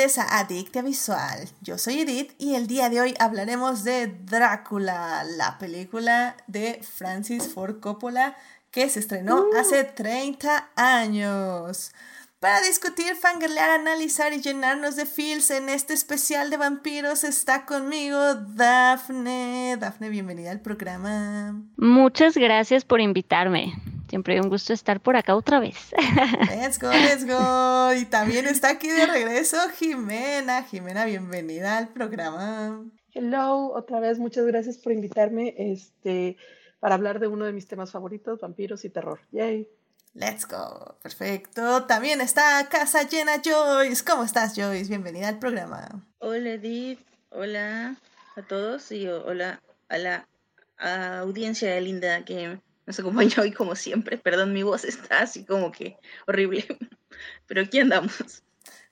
Bienvenidos a Adictia Visual. Yo soy Edith y el día de hoy hablaremos de Drácula, la película de Francis Ford Coppola que se estrenó Uh. hace 30 años. Para discutir, fangirlear, analizar y llenarnos de feels en este especial de vampiros está conmigo Dafne. Dafne, bienvenida al programa. Muchas gracias por invitarme. Siempre un gusto estar por acá otra vez. Let's go, let's go. Y también está aquí de regreso Jimena. Jimena, bienvenida al programa. Hello, otra vez, muchas gracias por invitarme este, para hablar de uno de mis temas favoritos, vampiros y terror. Yay. Let's go. Perfecto. También está casa llena Joyce. ¿Cómo estás, Joyce? Bienvenida al programa. Hola Edith, hola a todos y hola a la audiencia linda que nos acompaña hoy como siempre. Perdón, mi voz está así como que horrible, pero aquí andamos.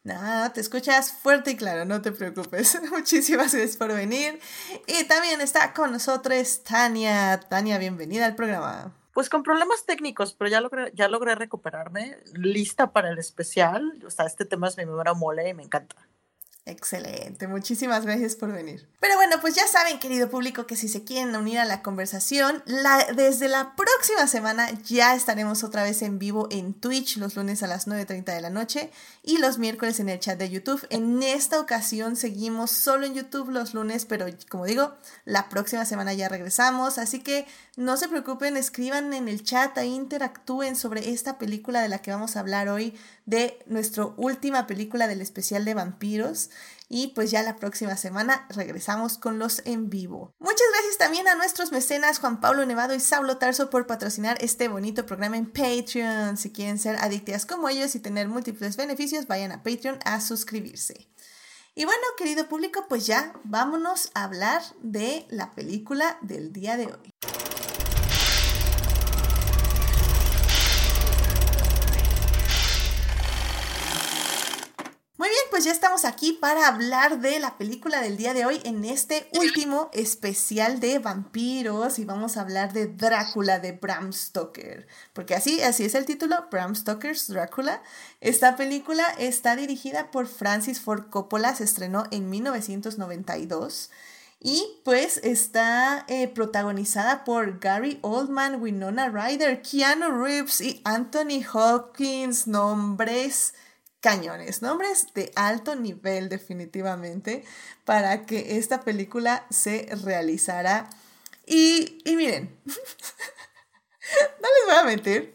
Nada, te escuchas fuerte y claro, no te preocupes. Muchísimas gracias por venir. Y también está con nosotros Tania. Tania, bienvenida al programa. Pues con problemas técnicos, pero ya logré, ya logré recuperarme, lista para el especial. O sea, este tema es mi primera mole y me encanta. Excelente, muchísimas gracias por venir. Pero bueno, pues ya saben, querido público, que si se quieren unir a la conversación, desde la próxima semana ya estaremos otra vez en vivo en Twitch los lunes a las 9.30 de la noche y los miércoles en el chat de YouTube. En esta ocasión seguimos solo en YouTube los lunes, pero como digo, la próxima semana ya regresamos, así que no se preocupen, escriban en el chat, ahí interactúen sobre esta película de la que vamos a hablar hoy, de nuestra última película del especial de vampiros. Y pues ya la próxima semana regresamos con los en vivo. Muchas gracias también a nuestros mecenas Juan Pablo Nevado y Saulo Tarso por patrocinar este bonito programa en Patreon. Si quieren ser adictas como ellos y tener múltiples beneficios, vayan a Patreon a suscribirse. Y bueno, querido público, pues ya vámonos a hablar de la película del día de hoy. Pues ya estamos aquí para hablar de la película del día de hoy en este último especial de vampiros y vamos a hablar de Drácula de Bram Stoker, porque así así es el título, Bram Stoker's Drácula. Esta película está dirigida por Francis Ford Coppola, se estrenó en 1992. Y pues está eh, protagonizada por Gary Oldman, Winona Ryder, Keanu Reeves y Anthony Hopkins, nombres cañones, nombres de alto nivel definitivamente para que esta película se realizara. Y, y miren, no les voy a mentir.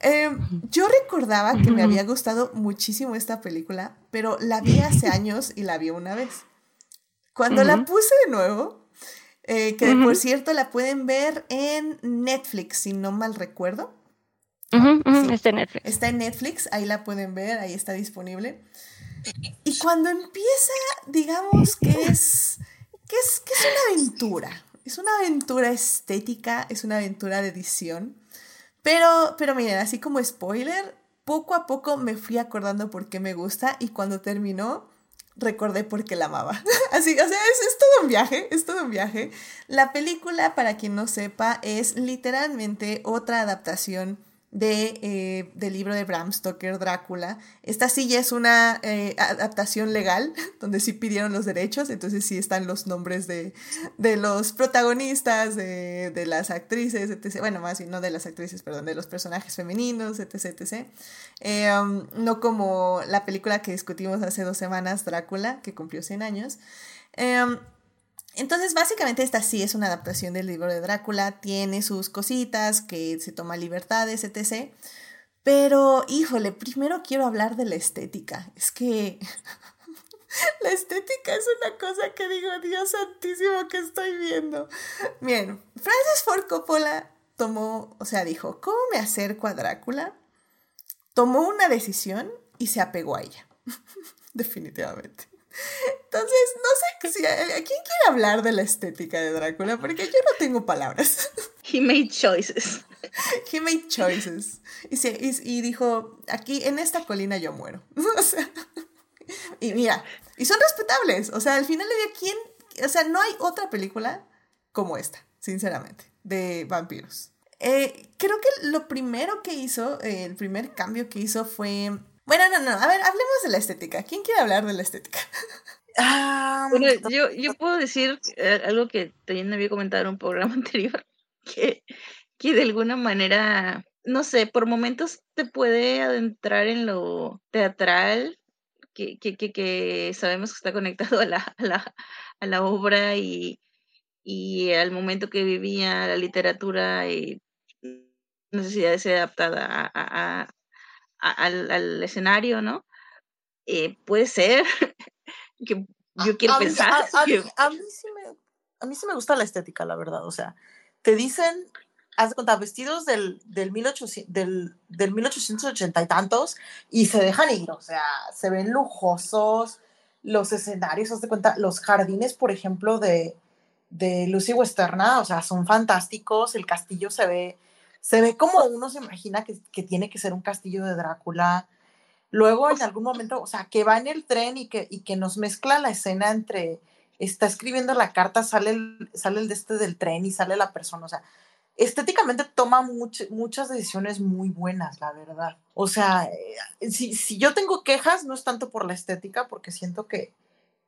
Em, yo recordaba que me había gustado muchísimo esta película, pero la vi hace años y la vi una vez. Cuando la puse de nuevo, eh, que por cierto la pueden ver en Netflix, si no mal recuerdo. Sí. Está en Netflix. Está en Netflix, ahí la pueden ver, ahí está disponible. Y cuando empieza, digamos que es, que es, que es una aventura. Es una aventura estética, es una aventura de edición. Pero, pero miren, así como spoiler, poco a poco me fui acordando por qué me gusta y cuando terminó, recordé por qué la amaba. Así, o sea, es, es todo un viaje, es todo un viaje. La película, para quien no sepa, es literalmente otra adaptación de, eh, del libro de Bram Stoker, Drácula. Esta sí ya es una eh, adaptación legal, donde sí pidieron los derechos, entonces sí están los nombres de, de los protagonistas, de, de las actrices, etc. Bueno, más bien no de las actrices, perdón, de los personajes femeninos, etc. etc. Eh, um, no como la película que discutimos hace dos semanas, Drácula, que cumplió 100 años. Em, entonces, básicamente esta sí es una adaptación del libro de Drácula, tiene sus cositas, que se toma libertades, etc. Pero, híjole, primero quiero hablar de la estética. Es que la estética es una cosa que digo, Dios santísimo, que estoy viendo. Bien, Francis Ford Coppola tomó, o sea, dijo, ¿cómo me acerco a Drácula? Tomó una decisión y se apegó a ella. Definitivamente. Entonces, no sé si a, a quién quiere hablar de la estética de Drácula, porque yo no tengo palabras. He made choices. He made choices. Y, se- y- y dijo, aquí en esta colina yo muero. O sea, y mira, y son respetables. O sea, al final le dio quién, o sea, no hay otra película como esta, sinceramente, de vampiros. Eh, creo que lo primero que hizo, eh, el primer cambio que hizo fue Bueno, no, no, a ver, hablemos de la estética. ¿Quién quiere hablar de la estética? Ah, Bueno, yo, yo puedo decir eh, algo que también había comentado en un programa anterior, que, que de alguna manera, no sé, por momentos te puede adentrar en lo teatral, que, que, que, que sabemos que está conectado a la, a la, a la obra y, y al momento que vivía la literatura y necesidad de ser adaptada a, a- a- a- al, al escenario, ¿no? Eh, puede ser que yo quiero a mí, pensar a- a que mí sí me, a mí sí me gusta la estética, la verdad. O sea, te dicen, haz de cuenta, vestidos del, del, 1800, del, del 1880 y tantos y se dejan ir. O sea, se ven lujosos los escenarios, haz de cuenta, los jardines, por ejemplo, de, de Lucy Westerna, o sea, son fantásticos. El castillo se ve, se ve como uno se imagina que, que tiene que ser un castillo de Drácula. Luego en algún momento, o sea, que va en el tren y que, y que nos mezcla la escena entre, está escribiendo la carta, sale el, sale el de este del tren y sale la persona, o sea, estéticamente toma much- muchas decisiones muy buenas, la verdad. O sea, eh, si, si yo tengo quejas, no es tanto por la estética, porque siento que,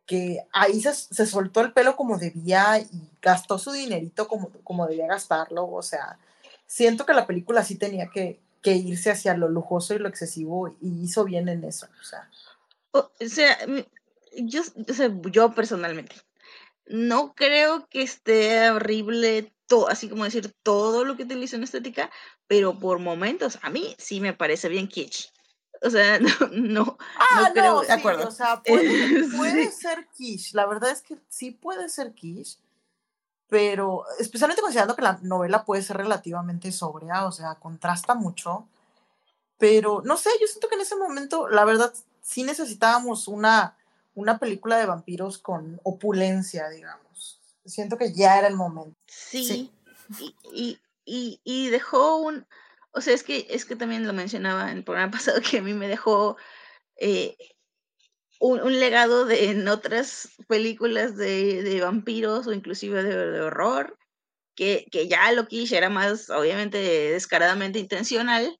que ahí se, se soltó el pelo como debía y gastó su dinerito como, como debía gastarlo, o sea, siento que la película sí tenía que, que irse hacia lo lujoso y lo excesivo y hizo bien en eso. O sea, O sea, mi- yo, o sea, yo personalmente no creo que esté horrible, to- así como decir todo lo que utiliza en estética, pero por momentos a mí sí me parece bien kitsch. O sea, no, no, ah, no creo. no, de sí, acuerdo. o sea, puede, Sí. puede ser quiche. La verdad es que sí puede ser quiche, pero especialmente considerando que la novela puede ser relativamente sobria, o sea, contrasta mucho. Pero no sé, yo siento que en ese momento, la verdad, sí necesitábamos una, una película de vampiros con opulencia, digamos. Siento que ya era el momento. Sí, y, y, y, y dejó un, o sea, es que, es que también lo mencionaba en el programa pasado que a mí me dejó eh, un, legado de en otras películas de, de vampiros o inclusive de, de horror, que, que ya lo quise, era más obviamente descaradamente intencional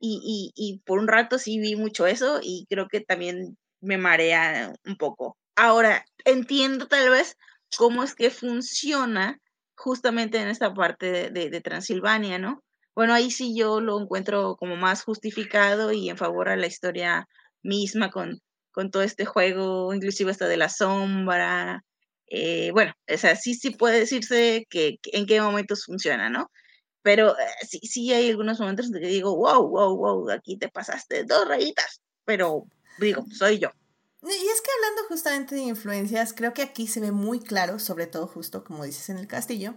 y, y, y por un rato sí vi mucho eso y creo que también me marea un poco. Ahora, entiendo tal vez cómo es que funciona justamente en esta parte de, de, de Transilvania, ¿no? Bueno, ahí sí yo lo encuentro como más justificado y en favor a la historia misma con, con todo este juego, inclusive hasta de la sombra. Eh, bueno, o sea, sí, sí puede decirse que, en qué momentos funciona, ¿no? Pero eh, sí, sí hay algunos momentos en digo, wow, wow, wow, aquí te pasaste dos rayitas, pero digo, soy yo. Y es que hablando justamente de influencias, creo que aquí se ve muy claro, sobre todo justo como dices en el castillo,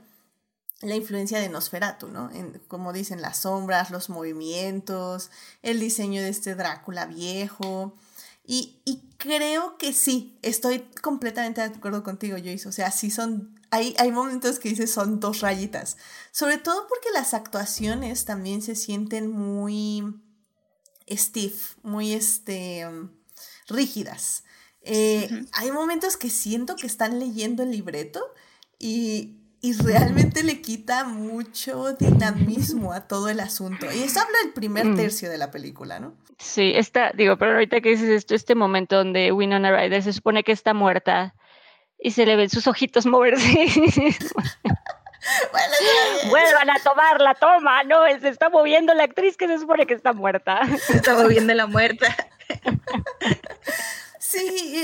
la influencia de Nosferatu, ¿no? Como dicen, las sombras, los movimientos, el diseño de este Drácula viejo. Y, y creo que sí, estoy completamente de acuerdo contigo, Joyce. O sea, sí son, hay, hay momentos que dices son dos rayitas. Sobre todo porque las actuaciones también se sienten muy stiff, muy este, um, rígidas. Eh. Hay momentos que siento que están leyendo el libreto y, y realmente le quita mucho dinamismo a todo el asunto. Y eso habla del primer Mm. tercio de la película, ¿no? Sí, está, digo, pero ahorita que dices esto, este momento donde Winona Ryder se supone que está muerta y se le ven sus ojitos moverse. Bueno, Vuelvan a tomar la toma, no, se está moviendo la actriz que se supone que está muerta. Estaba viendo la muerta. Sí,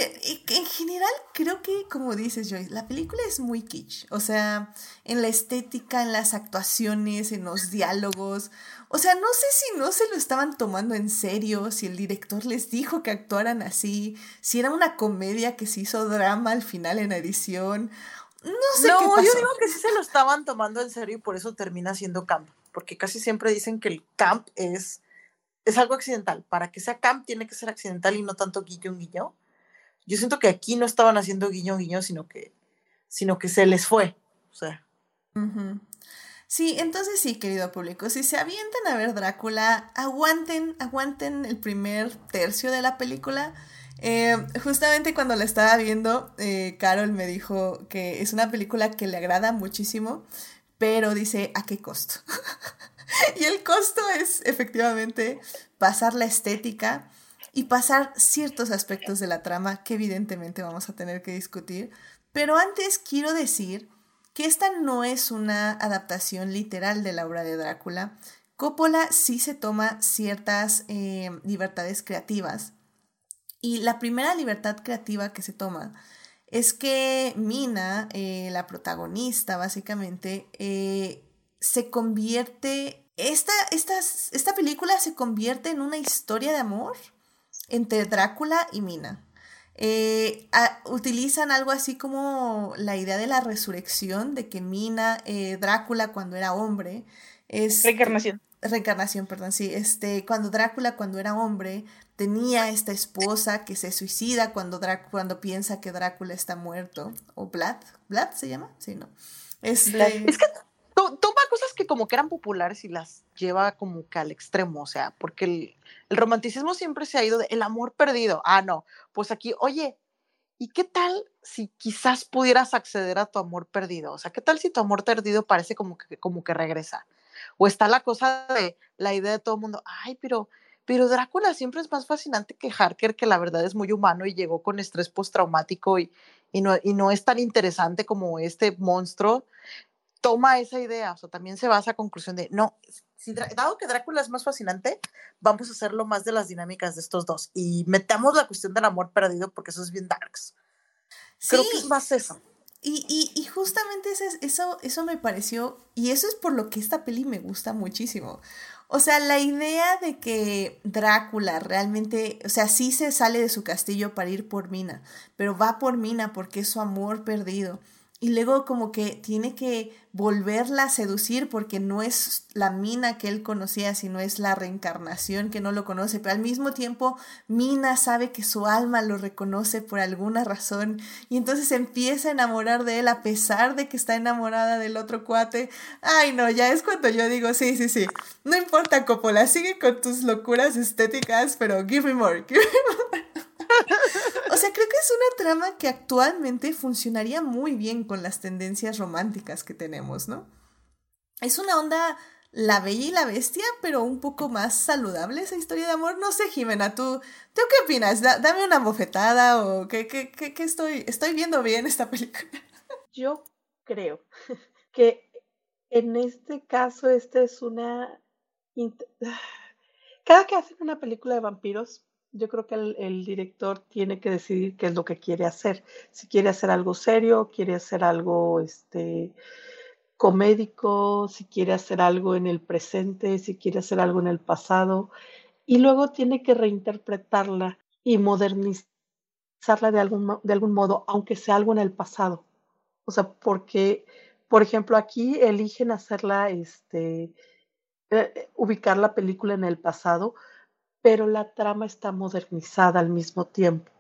en general creo que, como dices Joyce, la película es muy kitsch. O sea, en la estética, en las actuaciones, en los diálogos. O sea, no sé si no se lo estaban tomando en serio, si el director les dijo que actuaran así, si era una comedia que se hizo drama al final en edición. No sé no, qué yo pasó. digo que sí se lo estaban tomando en serio y por eso termina siendo camp. Porque casi siempre dicen que el camp es, es algo accidental. Para que sea camp tiene que ser accidental y no tanto guiño guiño. Yo siento que aquí no estaban haciendo guiño guiño, sino que, sino que se les fue. O sea, Ujú. Sí, entonces sí, querido público, si se avientan a ver Drácula, aguanten, aguanten el primer tercio de la película. Eh, justamente cuando la estaba viendo, eh, Carol me dijo que es una película que le agrada muchísimo, pero dice, ¿a qué costo? y el costo es efectivamente pasar la estética y pasar ciertos aspectos de la trama que evidentemente vamos a tener que discutir. Pero antes quiero decir que esta no es una adaptación literal de la obra de Drácula. Coppola sí se toma ciertas eh, libertades creativas. Y la primera libertad creativa que se toma es que Mina, eh, la protagonista básicamente, eh, se convierte, esta, esta, esta película se convierte en una historia de amor entre Drácula y Mina. Eh, utilizan algo así como la idea de la resurrección, de que Mina, Drácula cuando era hombre, es... Reencarnación. Reencarnación, perdón, sí. Este, cuando Drácula, cuando era hombre, tenía esta esposa que se suicida cuando, cuando piensa que Drácula está muerto. O Vlad. ¿Vlad se llama? Sí, ¿no? Este... Es que toma cosas que como que eran populares y las lleva como que al extremo, o sea, porque el, romanticismo siempre se ha ido de el amor perdido. Ah, no, pues aquí, oye, ¿y qué tal si quizás pudieras acceder a tu amor perdido? O sea, ¿qué tal si tu amor perdido parece como que, como que regresa? O está la cosa de la idea de todo el mundo, ay, pero, pero Drácula siempre es más fascinante que Harker, que la verdad es muy humano y llegó con estrés postraumático y, y, no, y no es tan interesante como este monstruo. Toma esa idea, o sea, también se va a esa conclusión de, no, si, dado que Drácula es más fascinante, vamos a hacerlo más de las dinámicas de estos dos y metamos la cuestión del amor perdido porque eso es bien darks. Creo que es más eso. Y, y, justamente eso, eso, eso me pareció, y eso es por lo que esta peli me gusta muchísimo. O sea, la idea de que Drácula realmente, o sea, sí se sale de su castillo para ir por Mina, pero va por Mina porque es su amor perdido y luego como que tiene que volverla a seducir porque no es la Mina que él conocía, sino es la reencarnación que no lo conoce, pero al mismo tiempo Mina sabe que su alma lo reconoce por alguna razón y entonces empieza a enamorar de él a pesar de que está enamorada del otro cuate. Ay, no, ya es cuando yo digo, sí, sí, sí, no importa Coppola, sigue con tus locuras estéticas, pero give me more, give me more. sea, creo que es una trama que actualmente funcionaría muy bien con las tendencias románticas que tenemos, ¿no? Es una onda la bella y la bestia, pero un poco más saludable esa historia de amor. No sé, Jimena, ¿tú, ¿tú qué opinas? dame una bofetada o qué, qué, qué, estoy, estoy viendo bien esta película. Yo creo que en este caso, esta es una... Cada que hacen una película de vampiros, yo creo que el, director tiene que decidir qué es lo que quiere hacer. Si quiere hacer algo serio, quiere hacer algo este, comédico, si quiere hacer algo en el presente, si quiere hacer algo en el pasado. Y luego tiene que reinterpretarla y modernizarla de algún, de algún modo, aunque sea algo en el pasado. O sea, porque, por ejemplo, aquí eligen hacerla, este, eh, ubicar la película en el pasado, pero la trama está modernizada al mismo tiempo.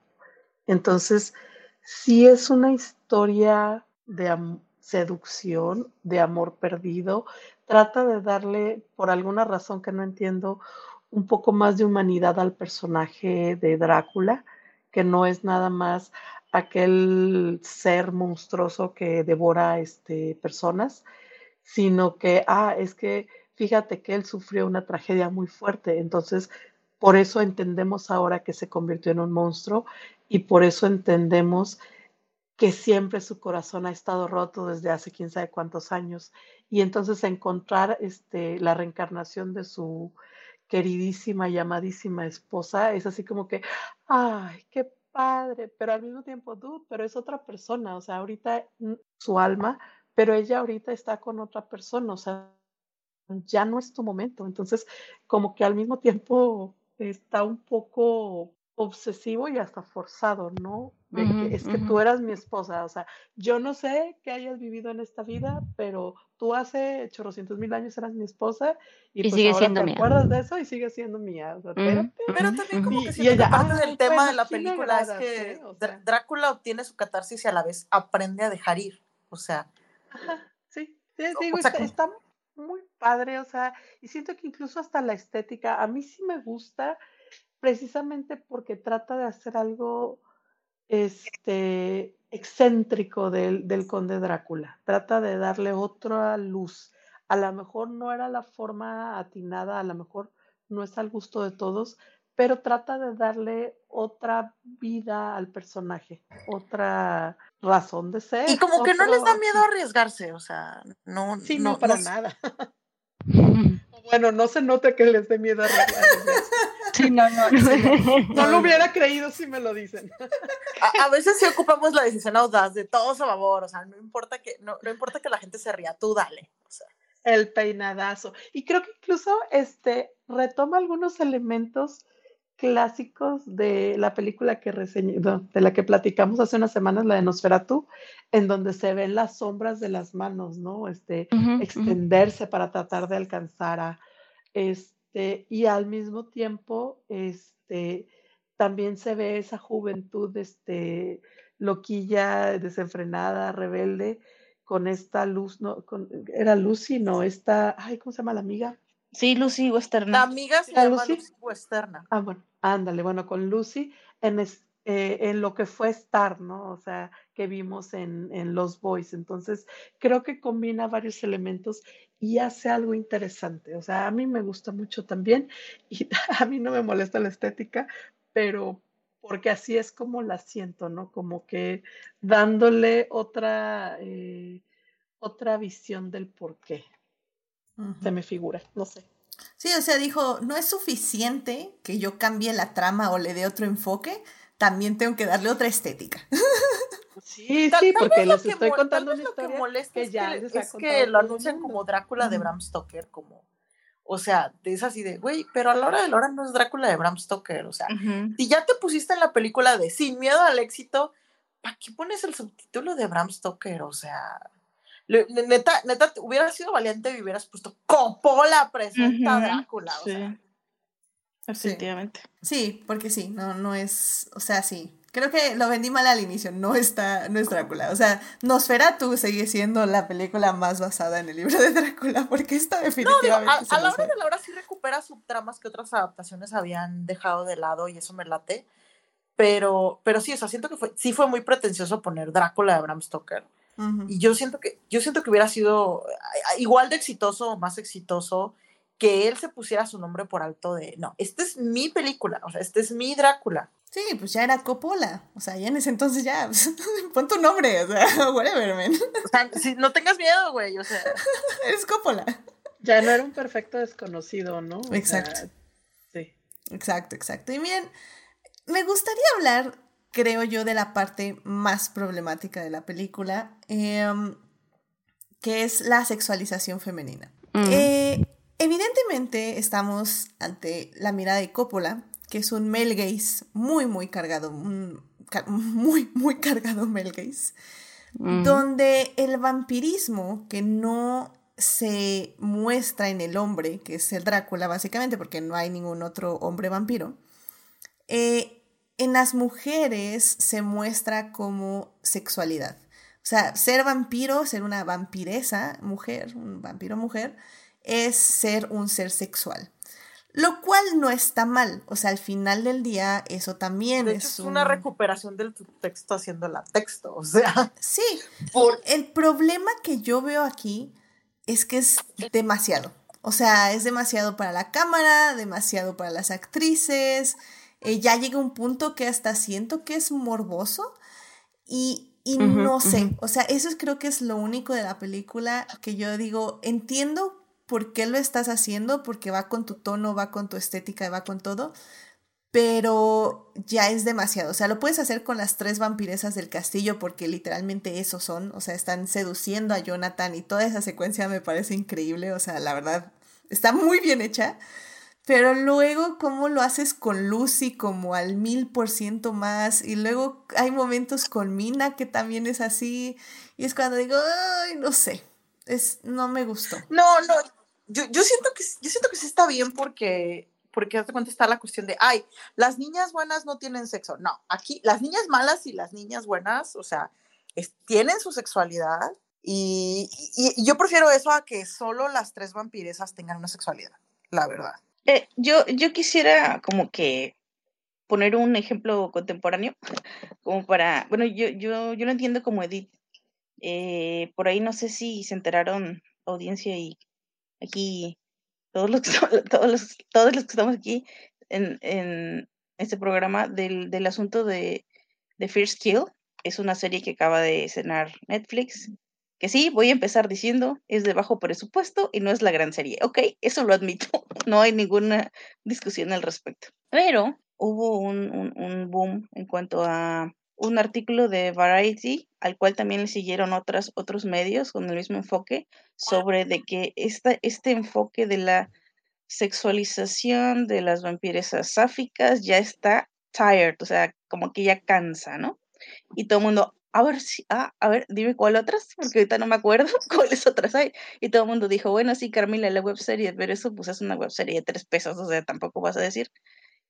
Entonces, si es una historia de seducción, de amor perdido, trata de darle, por alguna razón que no entiendo, un poco más de humanidad al personaje de Drácula, que no es nada más aquel ser monstruoso que devora este, personas, sino que, ah, es que fíjate que él sufrió una tragedia muy fuerte, entonces por eso entendemos ahora que se convirtió en un monstruo y por eso entendemos que siempre su corazón ha estado roto desde hace quién sabe cuántos años. Y entonces encontrar este, la reencarnación de su queridísima y amadísima esposa es así como que, ay, qué padre, pero al mismo tiempo, tú, pero es otra persona, o sea, ahorita mm, su alma, pero ella ahorita está con otra persona, o sea, ya no es tu momento. Entonces, como que al mismo tiempo está un poco obsesivo y hasta forzado, ¿no? De que es que tú eras mi esposa, o sea, yo no sé qué hayas vivido en esta vida, pero tú hace chorrocientos mil años eras mi esposa y, pues sigue ahora siendo te mía. acuerdas de eso y sigue siendo mía. O sea, espérate. Pero también como Y- que y ella, parte "Ay, del tema bueno, de la película es que. O Dr- sea. Drácula obtiene su catarsis y a la vez aprende a dejar ir. O sea, Ajá, sí, sí, O- digo, o sea, está, como- está muy padre, o sea, y siento que incluso hasta la estética, a mí sí me gusta, precisamente porque trata de hacer algo, este, excéntrico del, del conde Drácula, trata de darle otra luz. A lo mejor no era la forma atinada, a lo mejor no es al gusto de todos, pero trata de darle otra vida al personaje, otra razón de ser. Y como que no les da miedo arriesgarse, o sea, no. Sí, no, para no- nada. Bueno, no se nota que les dé miedo a. Sí, no, no. No lo hubiera creído si me lo dicen. A, a veces sí ocupamos la decisión audaz de todos a favor, o sea, no importa que, no, no importa que la gente se ría, tú dale. O sea, El peinadazo. Y creo que incluso este retoma algunos elementos clásicos de la película que reseñé, no, de la que platicamos hace unas semanas, la de Nosferatu, en donde se ven las sombras de las manos, ¿no? Este, extenderse para tratar de alcanzar a este y al mismo tiempo este también se ve esa juventud este loquilla desenfrenada rebelde con esta luz no con, era Lucy no esta ay cómo se llama la amiga Sí, Lucy Western. la amiga se ¿La llama Lucy? Lucy Westerna. ah bueno ándale bueno con Lucy en es- eh, en lo que fue Star, ¿no? O sea, que vimos en, en Los Boys. Entonces, creo que combina varios elementos y hace algo interesante. O sea, a mí me gusta mucho también y a mí no me molesta la estética, pero porque así es como la siento, ¿no? Como que dándole otra, eh, otra visión del por qué, Se me figura, no sé. Sí, o sea, dijo, no es suficiente que yo cambie la trama o le dé otro enfoque, también tengo que darle otra estética. Sí, Tal- sí, tal porque les que estoy contando una lo que historia molesta que es ya que, les ha es que lo anuncian como Drácula de. Bram Stoker, como, o sea, es así de, güey, pero a la hora de la hora no es Drácula de Bram Stoker, o sea, Ujú. si ya te pusiste en la película de Sin miedo al éxito, ¿para qué pones el subtítulo de Bram Stoker? O sea, le- neta, neta, te- hubiera sido valiente y hubieras puesto Coppola presenta a Ujú, Drácula, o sí. sea. Definitivamente. Sí, porque sí, no, no es, o sea, sí. Creo que lo vendí mal al inicio, no está, no es Drácula. O sea, Nosferatu sigue siendo la película más basada en el libro de Drácula, porque esta No, digo, definitivamente a, se a la hora de la hora sí recupera subtramas que otras adaptaciones habían dejado de lado y eso me late. Pero, pero sí, o sea, siento que fue, sí fue muy pretencioso poner Drácula de Bram Stoker. Y yo siento que, yo siento que hubiera sido igual de exitoso o más exitoso que él se pusiera su nombre por alto de, no, esta es mi película, o sea, este es mi Drácula. Sí, pues ya era Coppola. O sea, ya en ese entonces ya, pon tu nombre, o sea, whatever, man. O sea, si, no tengas miedo, güey, o sea. Eres Coppola. Ya no era un perfecto desconocido, ¿no? O sea, Exacto. sí. Exacto, exacto. Y bien, me gustaría hablar, creo yo, de la parte más problemática de la película, em, que es la sexualización femenina. Mm. Eh, evidentemente estamos ante la mirada de Coppola, que es un male gaze muy, muy cargado, un muy, muy cargado male gaze, Mm. donde el vampirismo que no se muestra en el hombre, que es el Drácula básicamente, porque no hay ningún otro hombre vampiro, eh, en las mujeres se muestra como sexualidad. O sea, ser vampiro, ser una vampiresa mujer, un vampiro mujer, es ser un ser sexual. Lo cual no está mal. O sea, al final del día, eso también De es, hecho, es un- una recuperación del texto haciéndola texto, o sea. Sí, Por, el problema que yo veo aquí es que es demasiado. O sea, es demasiado para la cámara, demasiado para las actrices. Eh, ya llega un punto que hasta siento que es morboso. Y, y Ujú, no sé, o sea, eso es- creo que es lo único de la película que yo digo, entiendo por qué lo estás haciendo, porque va con tu tono, va con tu estética, va con todo, pero ya es demasiado. O sea, lo puedes hacer con las tres vampiresas del castillo porque literalmente esos son, o sea, están seduciendo a Jonathan y toda esa secuencia me parece increíble, o sea, la verdad, está muy bien hecha. Pero luego, ¿cómo lo haces con Lucy como al mil por ciento más? Y luego hay momentos con Mina que también es así. Y es cuando digo, ay, no sé, es, no me gustó. no, no, yo, yo siento que yo siento que sí está bien porque porque hazte cuenta está la cuestión de, ay, las niñas buenas no tienen sexo. No, aquí las niñas malas y las niñas buenas, o sea, tienen su sexualidad y, y- y yo prefiero eso a que solo las tres vampiresas tengan una sexualidad, la verdad. Eh, yo, yo quisiera como que poner un ejemplo contemporáneo, como para, bueno, yo, yo, yo lo entiendo como Edith. Eh, por ahí no sé si se enteraron audiencia y aquí todos los, todos los, todos los que estamos aquí, en, en este programa del, del asunto de, de First Kill. Es una serie que acaba de cenar Netflix. Sí, voy a empezar diciendo, es de bajo presupuesto y no es la gran serie. Ok, eso lo admito. No hay ninguna discusión al respecto. Pero hubo un, un, un boom en cuanto a un artículo de Variety, al cual también le siguieron otras, otros medios con el mismo enfoque, sobre de que esta, este enfoque de la sexualización de las vampiresas sáficas ya está tired, o sea, como que ya cansa, ¿no? Y todo el mundo, a ver, si, ah, a ver, dime cuál otras, porque ahorita no me acuerdo cuáles otras hay. Y todo el mundo dijo, bueno, sí, Carmila, la webserie, pero eso pues es una webserie de tres pesos, o sea, tampoco vas a decir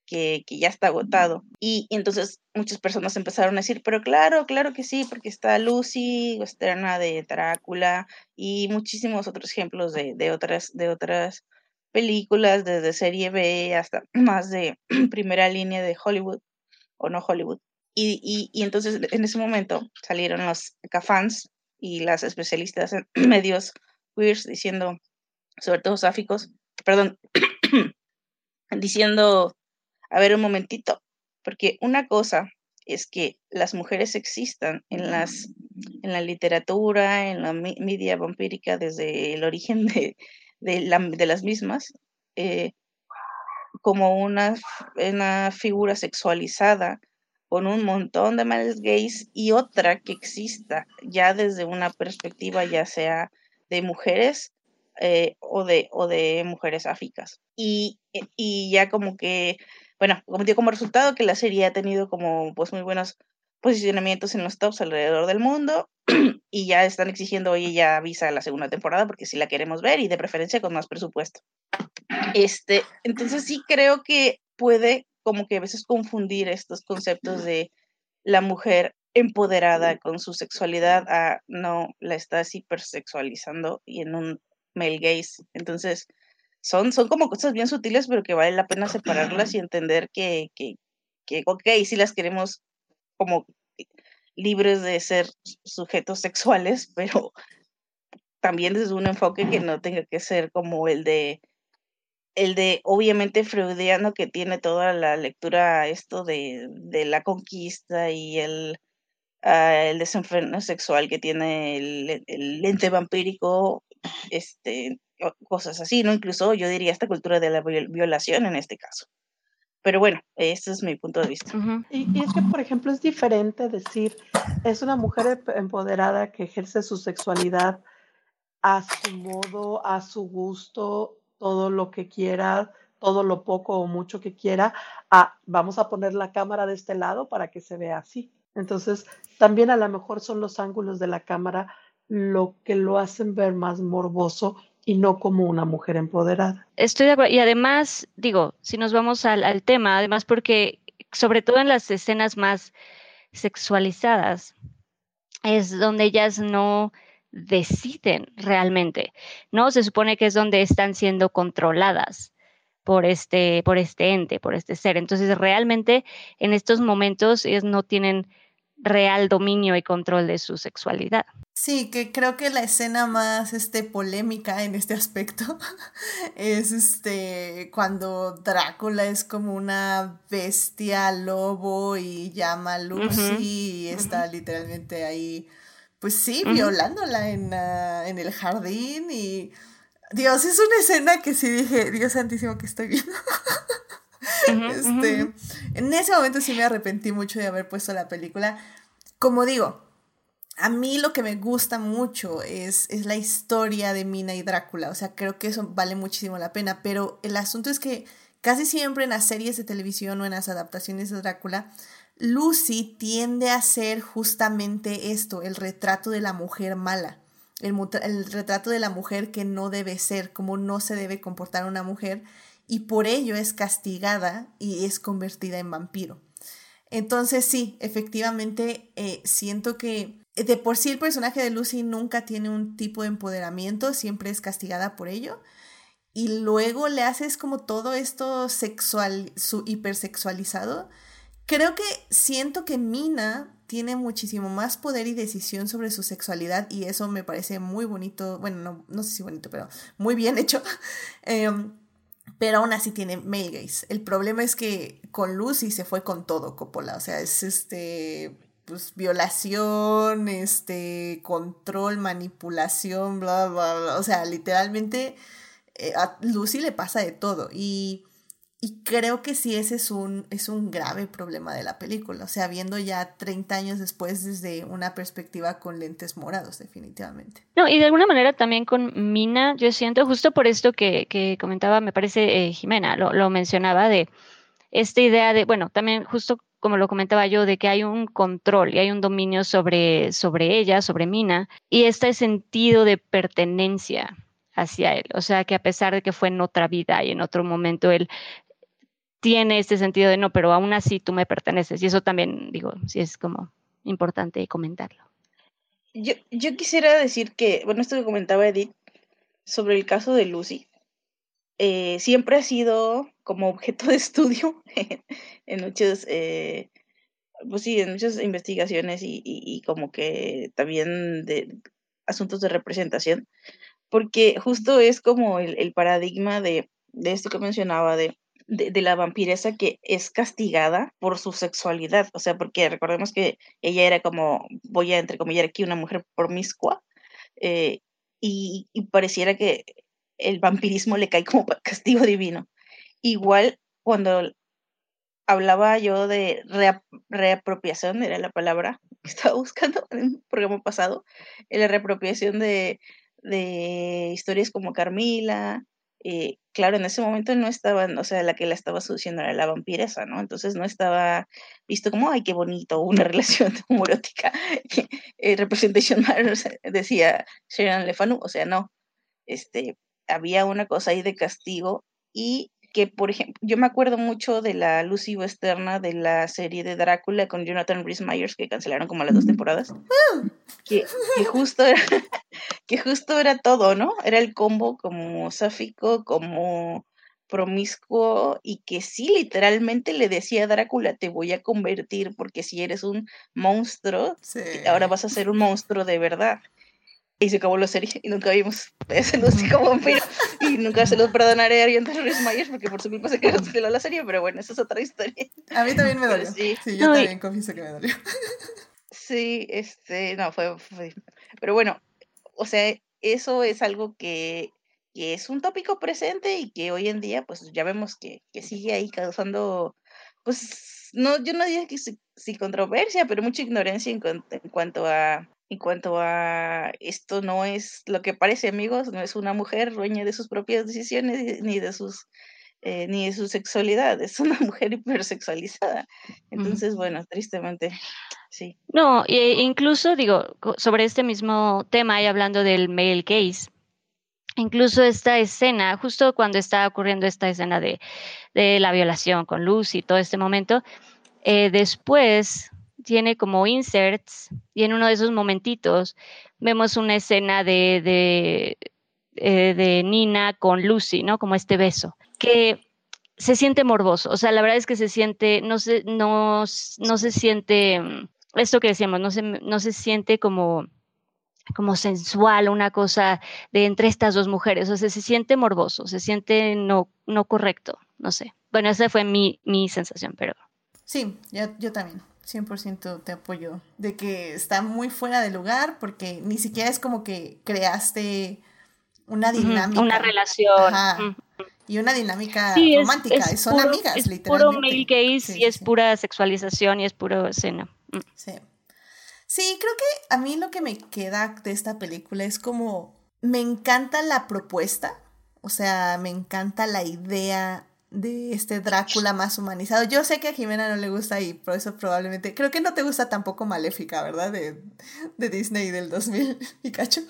que, que ya está agotado. Y, y, entonces muchas personas empezaron a decir, pero claro, claro que sí, porque está Lucy, Westerna de Drácula y muchísimos otros ejemplos de, de, otras, de otras películas, desde serie B hasta más de primera línea de Hollywood o no Hollywood. Y, y, y entonces en ese momento salieron los fans y las especialistas en medios queers diciendo, sobre todo sáficos, perdón, diciendo a ver un momentito, porque una cosa es que las mujeres existan en las en la literatura, en la media vampírica desde el origen de, de las mismas, eh, como una, una figura sexualizada con un montón de males gays y otra que exista ya desde una perspectiva ya sea de mujeres eh, o, de, o de mujeres áficas. Y, y ya como que bueno, como dio como resultado que la serie ha tenido como pues muy buenos posicionamientos en los tops alrededor del mundo y ya están exigiendo, oye, ya avisa la segunda temporada porque sí la queremos ver y de preferencia con más presupuesto. Este, entonces sí creo que puede como que a veces confundir estos conceptos de la mujer empoderada con su sexualidad a no, la estás hipersexualizando y en un male gaze. Entonces, son, son como cosas bien sutiles, pero que vale la pena separarlas y entender que, que, que, ok, si las queremos como libres de ser sujetos sexuales, pero también desde un enfoque que no tenga que ser como el de el de obviamente freudiano que tiene toda la lectura esto de, de la conquista y el, uh, el desenfreno sexual que tiene el, el lente vampírico este cosas así, ¿no? Incluso yo diría esta cultura de la violación en este caso. Pero bueno, ese es mi punto de vista. Uh -huh. y, y, es que, por ejemplo, es diferente decir, es una mujer empoderada que ejerce su sexualidad a su modo, a su gusto, todo lo que quiera, todo lo poco o mucho que quiera, a vamos a poner la cámara de este lado para que se vea así. Entonces, también a lo mejor son los ángulos de la cámara lo que lo hacen ver más morboso y no como una mujer empoderada. Estoy de acuerdo. Y además, digo, si nos vamos al, al tema, además porque sobre todo en las escenas más sexualizadas, es donde ellas no deciden realmente, ¿no? Se supone que es donde están siendo controladas por este, por este ente, por este ser. Entonces, realmente en estos momentos ellos no tienen real dominio y control de su sexualidad. Sí, que creo que la escena más este, polémica en este aspecto es este cuando Drácula es como una bestia lobo y llama a Lucy uh -huh. y está uh -huh. literalmente ahí, pues sí, uh -huh. violándola en, uh, en el jardín y Dios, es una escena que sí dije, Dios santísimo que estoy viendo. este, en ese momento sí me arrepentí mucho de haber puesto la película. Como digo, a mí lo que me gusta mucho es, es, la historia de Mina y Drácula, o sea, creo que eso vale muchísimo la pena, pero el asunto es que casi siempre en las series de televisión o en las adaptaciones de Drácula, Lucy tiende a ser justamente esto, el retrato de la mujer mala, el, retrato de la mujer que no debe ser, como no se debe comportar una mujer, y por ello es castigada y es convertida en vampiro. Entonces sí, efectivamente eh, siento que de por sí el personaje de Lucy nunca tiene un tipo de empoderamiento, siempre es castigada por ello. Y luego le haces como todo esto sexual, su hipersexualizado. Creo que siento que Mina tiene muchísimo más poder y decisión sobre su sexualidad y eso me parece muy bonito, bueno, no, no sé si bonito, pero muy bien hecho. eh, pero aún así tiene male gaze. El problema es que con Lucy se fue con todo Coppola, o sea, es este pues violación, este control, manipulación, bla bla, bla. o sea, literalmente eh, a Lucy le pasa de todo y y creo que sí, ese es un, es un grave problema de la película. O sea, viendo ya 30 años después desde una perspectiva con lentes morados, definitivamente. No, y de alguna manera también con Mina, yo siento, justo por esto que, que comentaba, me parece, eh, Jimena, lo, lo mencionaba, de esta idea de, bueno, también justo como lo comentaba yo, de que hay un control y hay un dominio sobre, sobre ella, sobre Mina, y este sentido de pertenencia hacia él. O sea, que a pesar de que fue en otra vida y en otro momento, él tiene este sentido de no, pero aún así tú me perteneces. Y eso también, digo, sí es como importante comentarlo. Yo, yo quisiera decir que, bueno, esto que comentaba Edith sobre el caso de Lucy, eh, siempre ha sido como objeto de estudio en, muchos, eh, pues sí, en muchas investigaciones y, y, como que también de asuntos de representación, porque justo es como el, el paradigma de, de esto que mencionaba, de de, la vampiresa que es castigada por su sexualidad, o sea, porque recordemos que ella era como, voy a entrecomillar aquí, una mujer promiscua, eh, y, pareciera que el vampirismo le cae como castigo divino. Igual cuando hablaba yo de reapropiación, era la palabra que estaba buscando en un programa pasado, la reapropiación de, de historias como Carmila, eh, claro, en ese momento no estaban, o sea, la que la estaba seduciendo era la vampiresa, ¿no? Entonces no estaba visto como, ay, qué bonito, una relación homoerótica. eh, Representation decía Sharon Lefanu, o sea, no, este, había una cosa ahí de castigo y que, por ejemplo, yo me acuerdo mucho de la Lucy Westerna de la serie de Drácula con Jonathan Rhys Myers, que cancelaron como las dos temporadas, que, que, justo era, que justo era todo, ¿no? Era el combo como sáfico, como promiscuo y que sí literalmente le decía a Drácula te voy a convertir porque si eres un monstruo ahora vas a ser un monstruo de verdad y se acabó la serie y nunca vimos ese como vampiro y nunca se los perdonaré a Ariana Rhys Myers porque por su culpa se canceló la serie pero bueno esa es otra historia. A mí también me dolió. Sí. yo también confieso que me dolió sí este no fue, pero bueno o sea eso es algo que, que, es un tópico presente y que hoy en día pues ya vemos que, que sigue ahí causando pues no yo no diría que sin controversia pero mucha ignorancia en, en cuanto a en cuanto a esto no es lo que parece, amigos, no es una mujer dueña de sus propias decisiones ni de sus eh, ni de su sexualidad, es una mujer hipersexualizada. Entonces, bueno, tristemente, sí. No, e incluso digo, sobre este mismo tema y hablando del male case, incluso esta escena, justo cuando está ocurriendo esta escena de, de la violación con Lucy, todo este momento, eh, después tiene como inserts y en uno de esos momentitos vemos una escena de, de, eh, de, Nina con Lucy, ¿no? Como este beso, que se siente morboso, o sea, la verdad es que se siente, no se, no, no se siente, mm, esto que decíamos, no se, no se siente como como sensual, una cosa de entre estas dos mujeres, o sea, se siente morboso, se siente no, no correcto, no sé. Bueno, esa fue mi, mi sensación, pero... Sí, yo, yo también. 100% te apoyo. De que está muy fuera de lugar porque ni siquiera es como que creaste una dinámica. Una relación. Y una dinámica romántica. Son amigas, es Puro male gaze y es pura sexualización y es puro escena. Mm. Sí. Sí, creo que a mí lo que me queda de esta película es como. Me encanta la propuesta. O sea, me encanta la idea de este Drácula más humanizado. Yo sé que a Jimena no le gusta y por eso probablemente, creo que no te gusta tampoco Maléfica, ¿verdad? De, de Disney del 2000, Pikachu.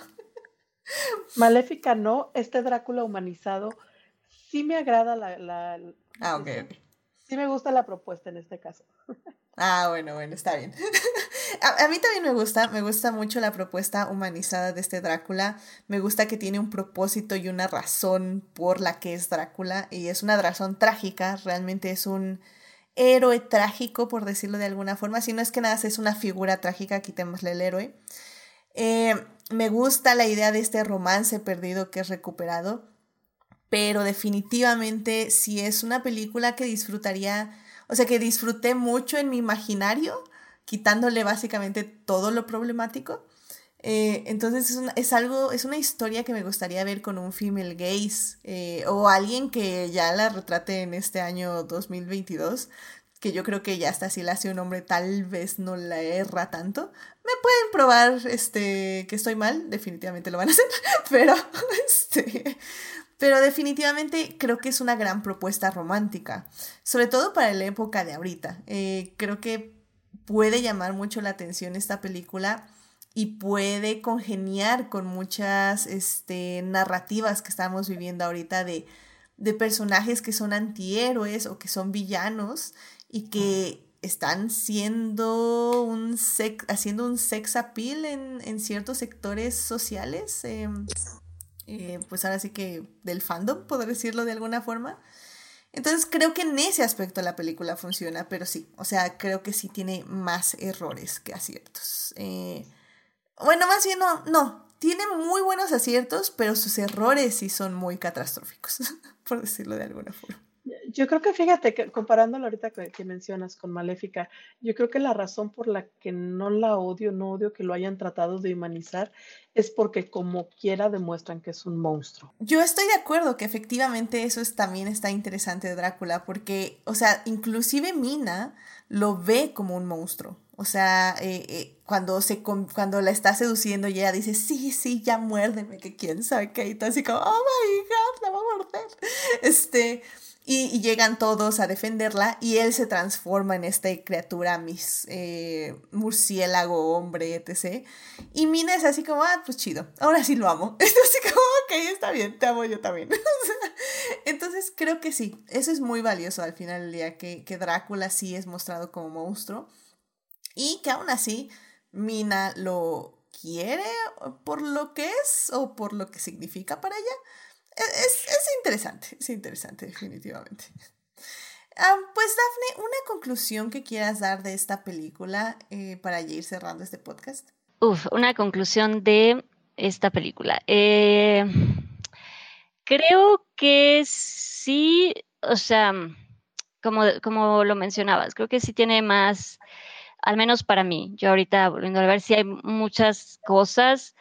Maléfica no, este Drácula humanizado sí me agrada la... la ah, ok. Sí me gusta la propuesta en este caso. Ah, bueno, bueno, está bien. a, mí también me gusta, me gusta mucho la propuesta humanizada de este Drácula. Me gusta que tiene un propósito y una razón por la que es Drácula. Y es una razón trágica, realmente es un héroe trágico, por decirlo de alguna forma. Si no es que nada, es una figura trágica, quitémosle el héroe. Eh, me gusta la idea de este romance perdido que es recuperado. Pero definitivamente si es una película que disfrutaría, o sea, que disfruté mucho en mi imaginario, quitándole básicamente todo lo problemático. Eh, entonces es, es, algo, es una historia que me gustaría ver con un female gaze eh, o alguien que ya la retrate en este año 2022, que yo creo que ya hasta si la hace un hombre tal vez no la erra tanto. Me pueden probar este, que estoy mal, definitivamente lo van a hacer, pero, este, pero definitivamente creo que es una gran propuesta romántica, sobre todo para la época de ahorita. Eh, creo que puede llamar mucho la atención esta película y puede congeniar con muchas este, narrativas que estamos viviendo ahorita de, de personajes que son antihéroes o que son villanos y que están siendo un sex, haciendo un sex appeal en, en ciertos sectores sociales, em, eh, pues ahora sí que del fandom, poder decirlo de alguna forma. Entonces creo que en ese aspecto la película funciona, pero sí, o sea, creo que sí tiene más errores que aciertos. Eh, bueno, más bien no, no. Tiene muy buenos aciertos, pero sus errores sí son muy catastróficos, por decirlo de alguna forma. Yo creo que fíjate que comparándolo ahorita que, mencionas con Maléfica, yo creo que la razón por la que no la odio, no odio que lo hayan tratado de humanizar, es porque como quiera demuestran que es un monstruo. Yo estoy de acuerdo que efectivamente eso es, también está interesante de Drácula, porque, o sea, inclusive Mina lo ve como un monstruo. O sea, eh, eh, cuando, se, cuando la está seduciendo y ella dice, sí, sí, ya muérdeme, que quién sabe qué, y todo así como, oh my god, la va a morder. Este, y, llegan todos a defenderla y él se transforma en esta criatura mis, eh, murciélago, hombre, etc. Y Mina es así como, ah, pues chido, ahora sí lo amo. Es así como, ok, está bien, te amo yo también. Entonces creo que sí, eso es muy valioso al final del día, que, que Drácula sí es mostrado como monstruo y que aún así Mina lo quiere por lo que es o por lo que significa para ella es, es interesante, es interesante, definitivamente. pues Dafne, una conclusión que quieras dar de esta película eh, para ir cerrando este podcast. Uf, una conclusión de esta película. Eh, creo que sí, o sea, como, como lo mencionabas, creo que sí tiene más, al menos para mí, yo ahorita volviendo a ver si hay muchas cosas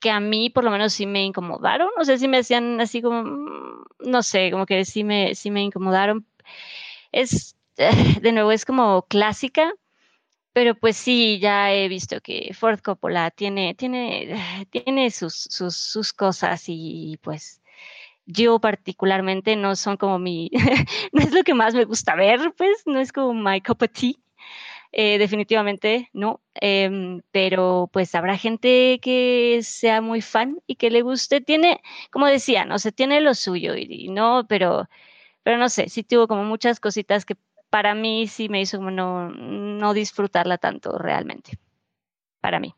que a mí por lo menos sí me incomodaron, o sea, sí me hacían así como, mm, no sé, como que sí me, sí me incomodaron. Es, de nuevo, es como clásica, pero pues sí, ya he visto que Ford Coppola tiene, tiene, tiene sus, sus, sus cosas y pues yo particularmente no son como mi, no es lo que más me gusta ver, pues no es como my cup of tea. Eh, definitivamente no, em, pero pues habrá gente que sea muy fan y que le guste. Tiene, como decía, no sé, tiene lo suyo y, no, pero, pero no sé, sí tuvo como muchas cositas que para mí sí me hizo como no, no disfrutarla tanto realmente, para mí.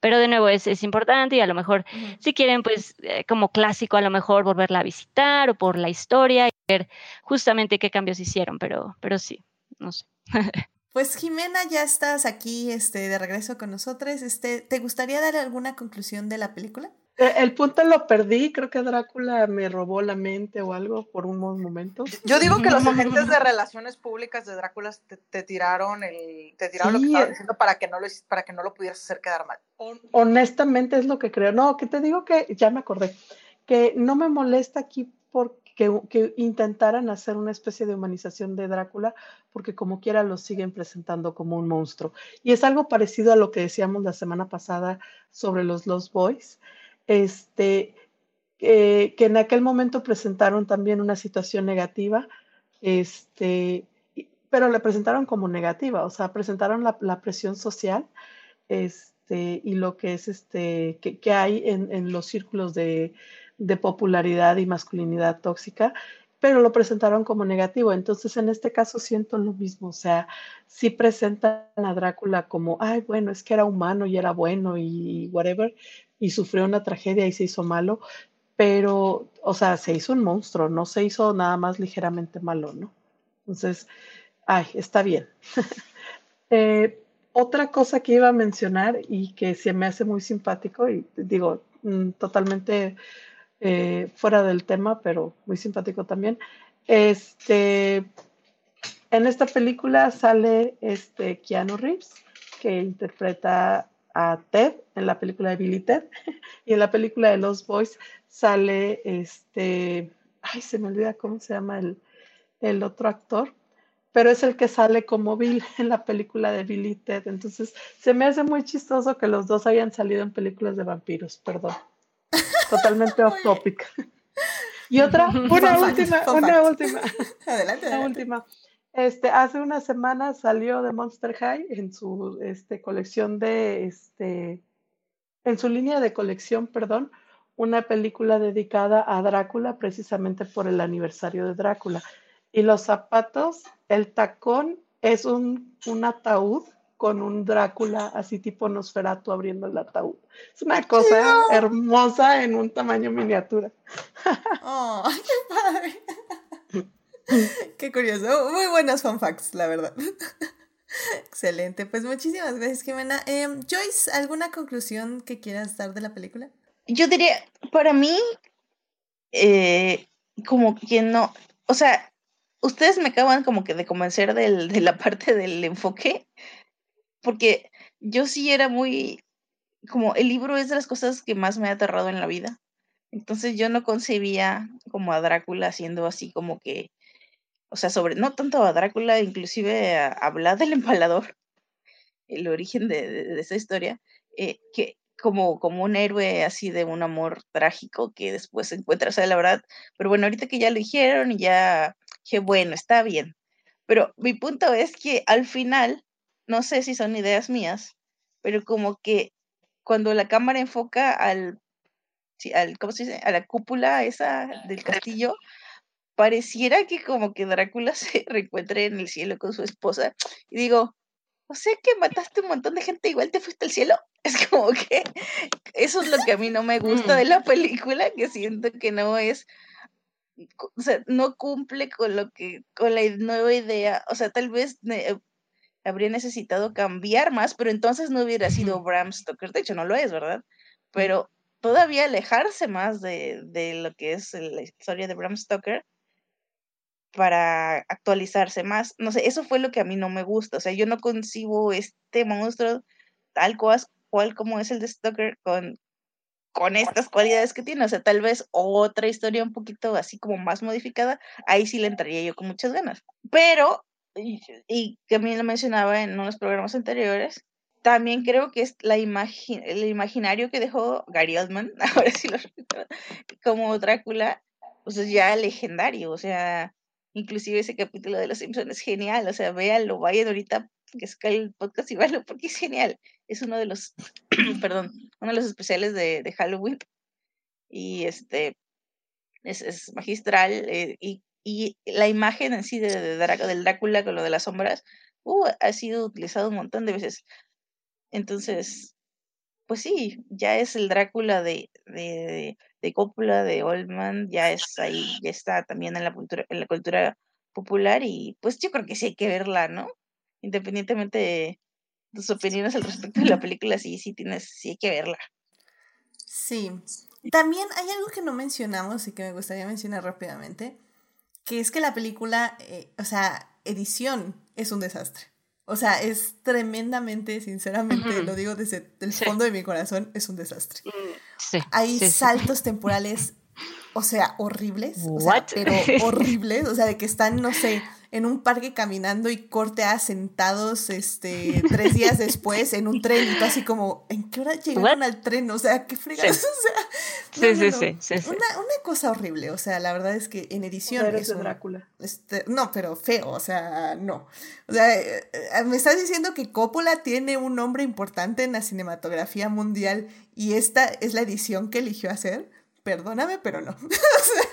Pero de nuevo es, es importante y a lo mejor si quieren pues eh, como clásico a lo mejor volverla a visitar o por la historia y ver justamente qué cambios hicieron, pero, pero sí, no sé. Pues Jimena, ya estás aquí este, de regreso con nosotros. Este, ¿Te gustaría dar alguna conclusión de la película? Eh, el punto lo perdí, creo que Drácula me robó la mente o algo por un momento. Yo digo que los agentes de relaciones públicas de Drácula te, tiraron el, te tiraron lo que estaba diciendo para que no lo para que no lo pudieras hacer quedar mal. Honestamente es lo que creo. No, que te digo que ya me acordé que no me molesta aquí porque que, intentaran hacer una especie de humanización de Drácula, porque como quiera lo siguen presentando como un monstruo. Y es algo parecido a lo que decíamos la semana pasada sobre los Lost Boys, este, que en aquel momento presentaron también una situación negativa, este, pero la presentaron como negativa, o sea, presentaron la, presión social este, y lo que es este, que, hay en los círculos de, de popularidad y masculinidad tóxica, pero lo presentaron como negativo. Entonces, en este caso siento lo mismo, o sea, sí presentan a Drácula como, ay, bueno, es que era humano y era bueno y whatever, y sufrió una tragedia y se hizo malo, pero, o sea, se hizo un monstruo, no se hizo nada más ligeramente malo, ¿no? Entonces, ay, está bien. eh, otra cosa que iba a mencionar y que se me hace muy simpático, y digo, mm, totalmente eh, fuera del tema, pero muy simpático también. Este, en esta película sale este Keanu Reeves, que interpreta a Ted en la película de Billy Ted, y en la película de Los Boys sale este, ay, se me olvida cómo se llama el, el otro actor, pero es el que sale como Bill en la película de Billy Ted. Entonces, se me hace muy chistoso que los dos hayan salido en películas de vampiros, perdón. Totalmente off topic. Y otra, una última, una última. Adelante, Una última. Este, hace una semana salió de Monster High en su este, colección de, este, en su línea de colección, perdón, una película dedicada a Drácula precisamente por el aniversario de Drácula. Y los zapatos, el tacón es un, un ataúd con un Drácula así tipo Nosferatu abriendo el ataúd. Es una cosa hermosa en un tamaño miniatura. Oh, qué padre. Qué curioso. Muy buenos fun facts, la verdad. Excelente. Pues muchísimas gracias, Jimena. Em, Joyce, ¿alguna conclusión que quieras dar de la película? Yo diría, para mí, eh, como que no, o sea, ustedes me acaban como que de convencer del- de la parte del enfoque, porque yo sí era muy, como el libro es de las cosas que más me ha aterrado en la vida. Entonces yo no concebía como a Drácula siendo así como que, o sea, sobre, no tanto a Drácula, inclusive a, a Vlad el el origen de, de- esa historia, eh, que como, como un héroe así de un amor trágico que después se encuentra, o sea, la verdad, pero bueno, ahorita que ya lo dijeron y ya, que bueno, está bien. Pero mi punto es que al final, no sé si son ideas mías, pero como que cuando la cámara enfoca al, al ¿cómo se dice? A la cúpula esa del castillo, pareciera que como que Drácula se reencuentre en el cielo con su esposa. Y digo, o sea que mataste un montón de gente, igual te fuiste al cielo. Es como que eso es lo que a mí no me gusta de la película, que siento que no es, o sea, no cumple con lo que, con la nueva idea. O sea, tal vez ne- habría necesitado cambiar más, pero entonces no hubiera sido Bram Stoker. De hecho, no lo es, ¿verdad? Pero todavía alejarse más de, de lo que es la historia de Bram Stoker para actualizarse más. No sé, eso fue lo que a mí no me gusta. O sea, yo no concibo este monstruo tal cual, cual como es el de Stoker con, con estas cualidades que tiene. O sea, tal vez otra historia un poquito así como más modificada, ahí sí le entraría yo con muchas ganas. Pero, y, y mí lo mencionaba en unos programas anteriores, también creo que es la imagi- el imaginario que dejó Gary Oldman, ahora sí lo recuerdo, como Drácula, pues es ya legendario, o sea, inclusive ese capítulo de Los Simpsons es genial, o sea, véanlo, vayan ahorita que saca el podcast y véanlo porque es genial. Es uno de los, perdón, uno de los especiales de, de Halloween y este es, es magistral eh, y, y la imagen en sí de, de del Drácula con lo de las sombras uh, ha sido utilizado un montón de veces. Entonces, pues sí, ya es el Drácula de, de, de Coppola, de Oldman, ya es ahí, ya está también en la cultura, en la cultura popular y pues yo creo que sí hay que verla, ¿no? Independientemente de tus opiniones al respecto de la película, sí, sí tienes, sí hay que verla. Sí. También hay algo que no mencionamos y que me gustaría mencionar rápidamente, que es que la película, eh, o sea, edición es un desastre. O sea, es tremendamente, sinceramente, lo digo desde el Sí. fondo de mi corazón, es un desastre. Sí. Hay sí, saltos temporales, o sea, horribles, o sea, What? pero horribles, o sea, de que están, no sé, en un parque caminando y corte a sentados, este, tres días después en un tren y tú así como, ¿en qué hora llegaron What? al tren? O sea, qué fregados, Sí. o sea, Sí, no, no, sí, sí, sí. Una, una cosa horrible, o sea, la verdad es que en edición Poderes es de un- Drácula. este, no, pero feo, o sea, no. O sea, eh, eh, me estás diciendo que Coppola tiene un nombre importante en la cinematografía mundial y esta es la edición que eligió hacer. Perdóname, pero no.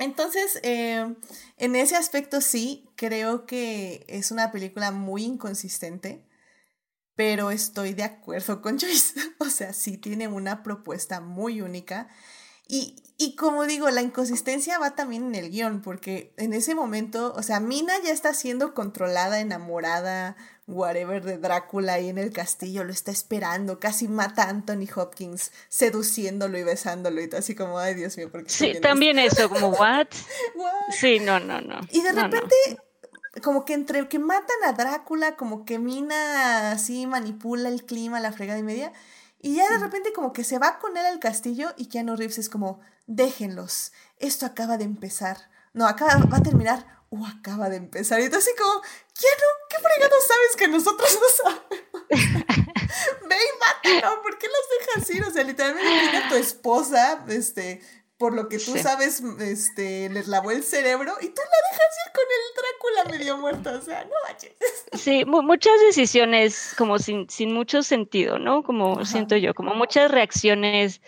Entonces, eh, en ese aspecto sí, creo que es una película muy inconsistente, pero estoy de acuerdo con Joyce. O sea, sí tiene una propuesta muy única Y, y como digo, la inconsistencia va también en el guion, porque en ese momento, o sea, Mina ya está siendo controlada, enamorada, whatever de Drácula ahí en el castillo, lo está esperando, casi mata a Anthony Hopkins seduciéndolo y besándolo y todo así como, ay Dios mío, porque... Sí, también eso, como, ¿what? Sí, no, no, no. Y de repente, como que entre que matan a Drácula, como que Mina así manipula el clima, la fregada y media, y ya de repente como que se va con él al castillo y Keanu Reeves es como, déjenlos, esto acaba de empezar. No, acaba, va a terminar o acaba de empezar. Y tú así como, Keanu, ¿qué fregado sabes que nosotros no sabemos? Ve y mátalo, ¿por qué los dejas ir? O sea, literalmente tiene tu esposa, este, por lo que tú sabes, este, les lavó el cerebro y tú la dejas ir con el Drácula medio muerto, o sea, no manches. Sí, muchas decisiones como sin, sin mucho sentido, ¿no? Como siento yo, como muchas reacciones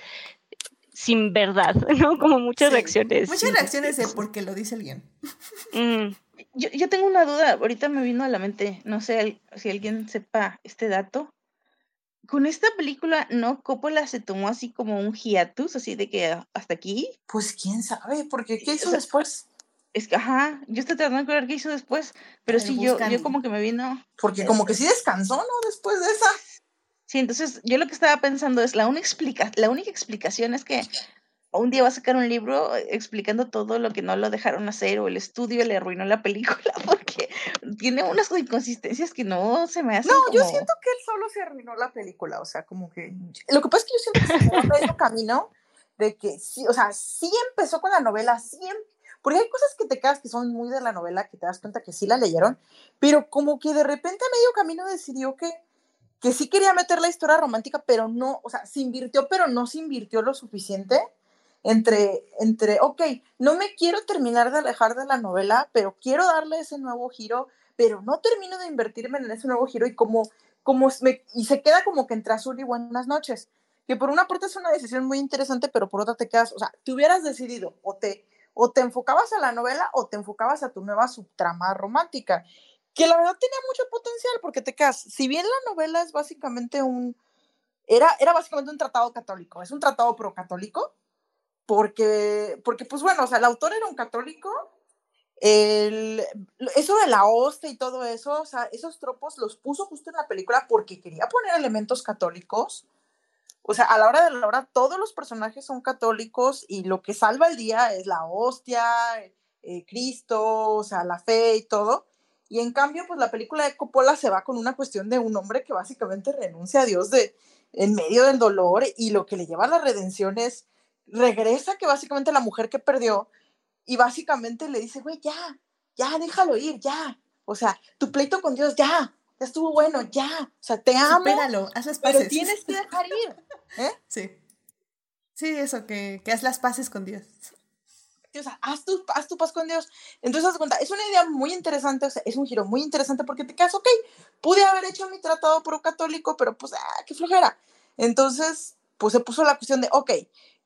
sin verdad, ¿no? Como muchas reacciones. Muchas reacciones de porque lo dice alguien. Mm. Yo, yo tengo una duda, ahorita me vino a la mente, no sé si alguien sepa este dato con esta película, ¿no? Coppola se tomó así como un hiatus, así de que hasta aquí. Pues quién sabe, porque ¿qué hizo después? Es que, ajá, yo estoy tratando de acordar qué hizo después, pero sí, yo, yo como que me vino. Porque como que sí descansó, ¿no? Después de esa. Sí, entonces yo lo que estaba pensando es, la, única explica la única explicación es que un día va a sacar un libro eh, explicando todo lo que no lo dejaron hacer o el estudio le arruinó la película porque tiene unas inconsistencias que no se me hacen. No, yo siento que él solo se arruinó la película, o sea, como que. Lo que pasa es que yo siento que se fue camino de que sí, o sea, sí empezó con la novela, sí, em, porque hay cosas que te quedas que son muy de la novela, que te das cuenta que sí la leyeron, pero como que de repente a medio camino decidió que, que sí quería meter la historia romántica, pero no, o sea, se invirtió, pero no se invirtió lo suficiente entre, entre, ok, no me quiero terminar de alejar de la novela, pero quiero darle ese nuevo giro, pero no termino de invertirme en ese nuevo giro y como, como me, y se queda como que entre azul y buenas noches, que por una parte es una decisión muy interesante, pero por otra te quedas, o sea, te hubieras decidido o te, o te enfocabas a la novela o te enfocabas a tu nueva subtrama romántica, que la verdad tenía mucho potencial porque te quedas, si bien la novela es básicamente un, era, era básicamente un tratado católico, es un tratado pro-católico, porque, porque pues bueno, o sea, el autor era un católico, el, eso de la hostia y todo eso, o sea, esos tropos los puso justo en la película porque quería poner elementos católicos. O sea, a la hora de la hora, todos los personajes son católicos y lo que salva el día es la hostia, eh, Cristo, o sea, la fe y todo. Y en cambio, pues la película de Coppola se va con una cuestión de un hombre que básicamente renuncia a Dios de, en medio del dolor y lo que le lleva a la redención es regresa que básicamente la mujer que perdió y básicamente le dice, güey, ya, ya, déjalo ir, ya. O sea, tu pleito con Dios, ya, ya estuvo bueno, ya. O sea, te amo. Supéralo, haz las paces. Pero tienes que dejar ir. ¿eh? Sí. Sí, eso, que, que haz las paces con Dios. O sea, haz tu, haz tu paz con Dios. Entonces, haz cuenta, es una idea muy interesante, o sea, es un giro muy interesante porque te quedas, ok, pude haber hecho mi tratado pro católico, pero pues, ah, qué flojera. Entonces, pues se puso la cuestión de, ok,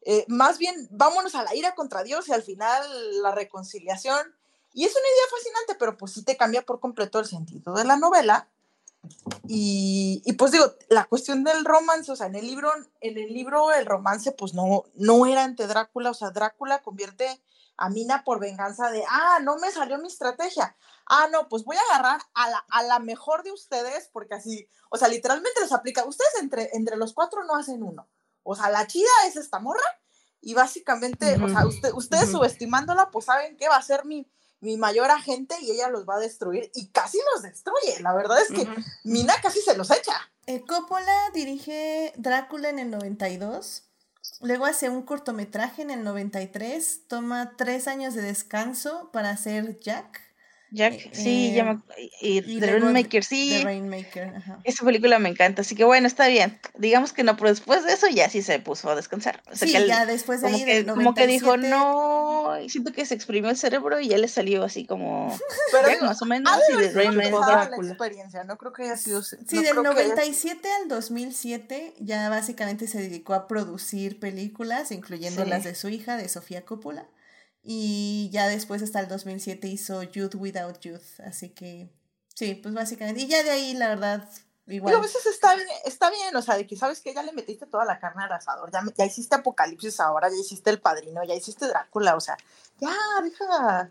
eh, más bien vámonos a la ira contra Dios y al final la reconciliación. Y es una idea fascinante, pero pues sí te cambia por completo el sentido de la novela. Y, y, pues digo, la cuestión del romance, o sea, en el libro, en el libro el romance pues no, no era ante Drácula, o sea, Drácula convierte a Mina por venganza de, ah, no me salió mi estrategia. Ah, no, pues voy a agarrar a la, a la mejor de ustedes, porque así, o sea, literalmente les aplica, ustedes entre, entre los cuatro no hacen uno. O sea, la chida es esta morra y básicamente, o sea, usted, ustedes subestimándola, pues saben que va a ser mi, mi mayor agente y ella los va a destruir y casi los destruye. La verdad es que Mina casi se los echa. Eh, Coppola dirige Drácula en el 92. Luego hace un cortometraje en el 93. Toma tres años de descanso para hacer Jack. Jack, eh, sí, llama, y, The Rainmaker, sí. The Rainmaker, ajá. Esa película me encanta, así que bueno, está bien. Digamos que no, pero después de eso ya sí se puso a descansar. sí, ya después de como ahí que, Como que dijo, no, y siento que se exprimió el cerebro y ya le salió así como, pero más o menos, y de Rainmaker. la experiencia, no creo que haya sido... Sí, del 97 al 2007 ya básicamente se dedicó a producir películas, incluyendo las de su hija, de Sofía Coppola. Y ya después hasta el 2007 hizo Youth Without Youth. Así que sí, pues básicamente. Y ya de ahí, la verdad, Igual. a veces está bien, está bien, o sea, de que sabes que ya le metiste toda la carne al asador, ya, ya hiciste Apocalipsis ahora, ya hiciste El Padrino, ya hiciste Drácula, o sea, ya, deja,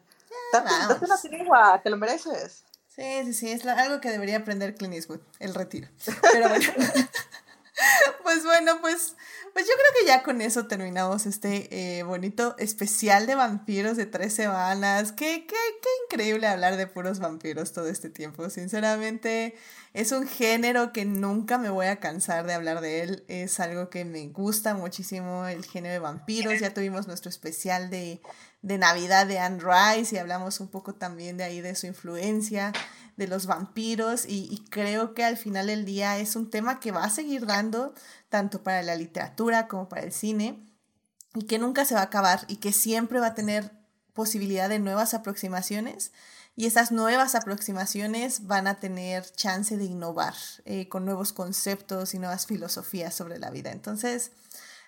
date, date, una tregua, te lo mereces. Sí, sí, sí, es algo que debería aprender Clint Eastwood, el retiro. Pero bueno. pues bueno, pues, pues yo creo que ya con eso terminamos este eh, bonito especial de vampiros de tres semanas. Qué, qué, qué increíble hablar de puros vampiros todo este tiempo. Sinceramente, es un género que nunca me voy a cansar de hablar de él. Es algo que me gusta muchísimo, el género de vampiros. Ya tuvimos nuestro especial de, de Navidad de Anne Rice y hablamos un poco también de ahí de su influencia de los vampiros y, creo que al final del día es un tema que va a seguir dando tanto para la literatura como para el cine y que nunca se va a acabar y que siempre va a tener posibilidad de nuevas aproximaciones y esas nuevas aproximaciones van a tener chance de innovar eh, con nuevos conceptos y nuevas filosofías sobre la vida. Entonces,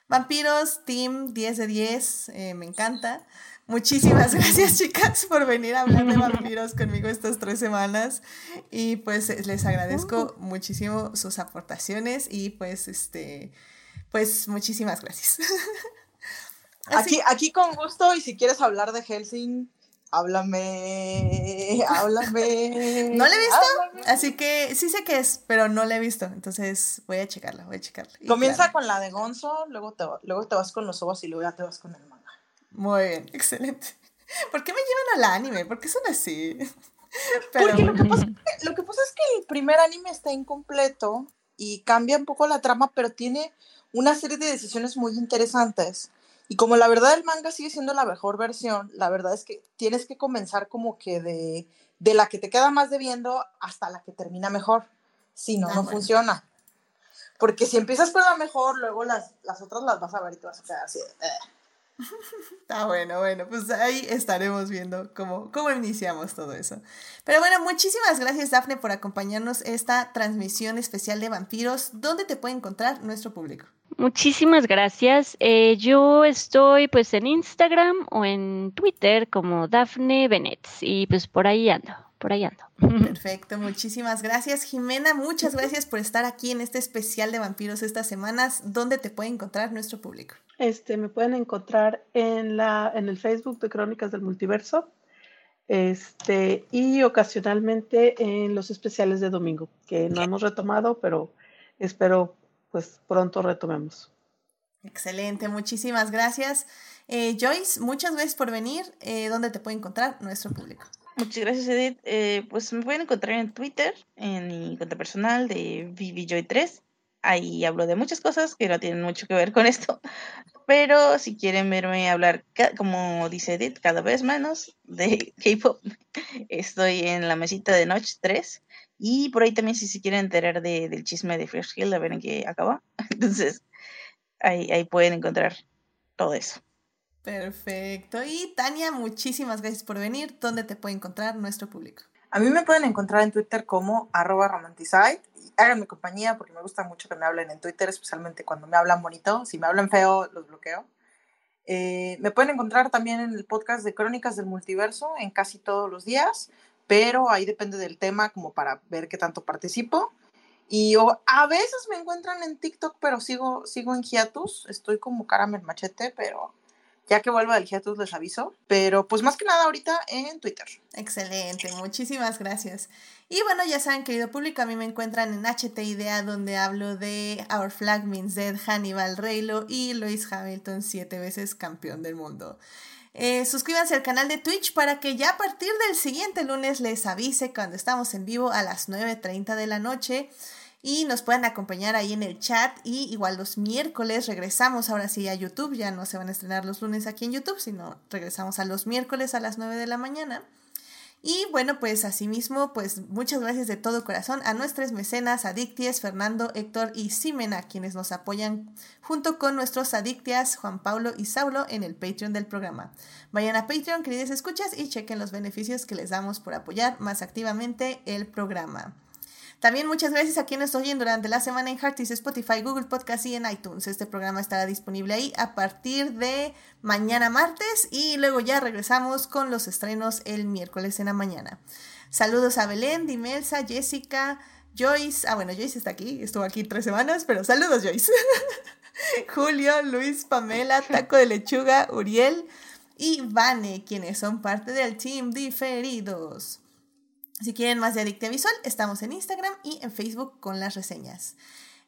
vampiros, team 10 de 10, eh, me encanta. Muchísimas gracias, chicas, por venir a hablar de vampiros conmigo estas tres semanas. Y pues les agradezco uh. muchísimo sus aportaciones y pues este, pues muchísimas gracias. Aquí, aquí con gusto, y si quieres hablar de Helsing, háblame, háblame. No le he visto, así que sí sé que es, pero no le he visto, entonces voy a checarla, voy a checarla. Comienza con la de Gonzo, luego te, luego te vas con los ojos y luego ya te vas con el. Muy bien, excelente. ¿Por qué me llevan al anime? ¿Por qué son así? Porque lo que, pasa, lo que pasa es que el primer anime está incompleto y cambia un poco la trama, pero tiene una serie de decisiones muy interesantes. Y como la verdad el manga sigue siendo la mejor versión, la verdad es que tienes que comenzar como que de, de la que te queda más debiendo hasta la que termina mejor. Si no, ah, no funciona. Porque si empiezas con la mejor, luego las, las otras las vas a ver y te vas a quedar así. Eh. Está bueno, bueno, pues ahí estaremos viendo cómo, cómo iniciamos todo eso. Pero bueno, muchísimas gracias Dafne por acompañarnos esta transmisión especial de vampiros. ¿Dónde te puede encontrar nuestro público? Muchísimas gracias. Eh, yo estoy pues en Instagram o en Twitter como Dafne Bennett y pues por ahí ando por ahí ando. Perfecto, muchísimas gracias Jimena, muchas gracias por estar aquí en este especial de vampiros estas semanas. ¿Dónde te puede encontrar nuestro público? Este, me pueden encontrar en, la, en el Facebook de Crónicas del Multiverso este, y ocasionalmente en los especiales de domingo, que no hemos retomado, pero espero pues pronto retomemos. Excelente, muchísimas gracias. Eh, Joyce, muchas gracias por venir. Eh, ¿Dónde te puede encontrar nuestro público? Muchas gracias, Edith. Eh, pues me pueden encontrar en Twitter, en mi cuenta personal de ViviJoy3. Ahí hablo de muchas cosas que no tienen mucho que ver con esto. Pero si quieren verme hablar, como dice Edith, cada vez menos de K-pop, estoy en la mesita de Notch 3. Y por ahí también, si se quieren enterar de, del chisme de Fresh Hill, a ver en qué acaba. Entonces, ahí pueden encontrar todo eso. Perfecto. Y Tania, muchísimas gracias por venir. ¿Dónde te puede encontrar nuestro público? A mí me pueden encontrar en Twitter como arroba romanticide. Háganme compañía porque me gusta mucho que me hablen en Twitter, especialmente cuando me hablan bonito. Si me hablan feo, los bloqueo. Eh, me pueden encontrar también en el podcast de Crónicas del Multiverso en casi todos los días, pero ahí depende del tema como para ver qué tanto participo. Y a veces me encuentran en TikTok, pero sigo, sigo en hiatus. Estoy como caramel machete, pero ya que vuelva del hiatus les aviso, pero pues más que nada ahorita en Twitter. Excelente, muchísimas gracias. Y bueno, ya saben, querido público, a mí me encuentran en HT Idea, donde hablo de Our Flag Means Dead, Hannibal Reylo y Lewis Hamilton, siete veces campeón del mundo. Eh, suscríbanse al canal de Twitch para que ya a partir del siguiente lunes les avise cuando estamos en vivo a las 9.30 de la noche y nos pueden acompañar ahí en el chat y igual los miércoles regresamos ahora sí a YouTube, ya no se van a estrenar los lunes aquí en YouTube, sino regresamos a los miércoles a las 9 de la mañana. Y bueno, pues asimismo, pues muchas gracias de todo corazón a nuestros mecenas, Adicties, Fernando, Héctor y Simena, quienes nos apoyan junto con nuestros Adictias, Juan Pablo y Saulo, en el Patreon del programa. Vayan a Patreon, queridas escuchas, y chequen los beneficios que les damos por apoyar más activamente el programa. También muchas gracias a quienes oyen durante la semana en Heartis, Spotify, Google Podcast y en iTunes. Este programa estará disponible ahí a partir de mañana martes y luego ya regresamos con los estrenos el miércoles en la mañana. Saludos a Belén, Dimelsa, Jessica, Joyce, ah bueno, Joyce está aquí, estuvo aquí tres semanas, pero saludos Joyce. Julio, Luis, Pamela, Taco de Lechuga, Uriel y Vane, quienes son parte del team diferidos. Si quieren más de Adicta Visual, estamos en Instagram y en Facebook con las reseñas.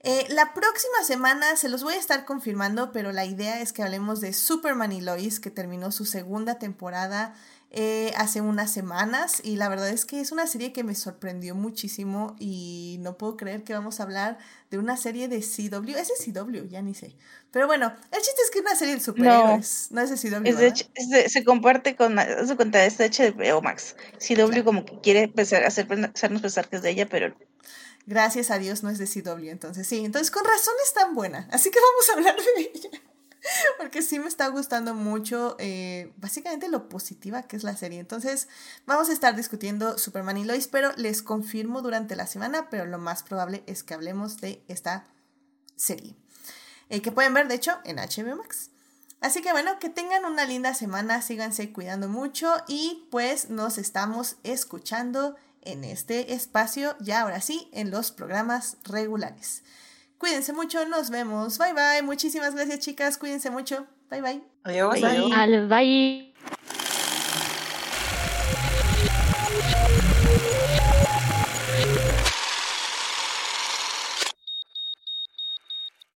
Eh, la próxima semana se los voy a estar confirmando, pero la idea es que hablemos de Superman y Lois, que terminó su segunda temporada eh, hace unas semanas y la verdad es que es una serie que me sorprendió muchísimo y no puedo creer que vamos a hablar de una serie de CW. Es de CW, ya ni sé. Pero bueno, el chiste es que es una serie de superhéroes, no, es de CW. Es se comparte con, se cuenta, es de HBO Max. CW como que quiere empezar, hacer, hacernos pensar que es de ella, pero Gracias a Dios no es de CW, entonces sí, entonces con razón es tan buena, así que vamos a hablar de ella. Porque sí me está gustando mucho, eh, básicamente lo positiva que es la serie. Entonces, vamos a estar discutiendo Superman y Lois, pero les confirmo durante la semana, pero lo más probable es que hablemos de esta serie. Eh, que pueden ver, de hecho, en HBO Max. Así que bueno, que tengan una linda semana, síganse cuidando mucho y pues nos estamos escuchando en este espacio, ya ahora sí, en los programas regulares. Cuídense mucho, nos vemos. Bye bye. Muchísimas gracias, chicas. Cuídense mucho. Bye bye. Adiós. Bye. bye.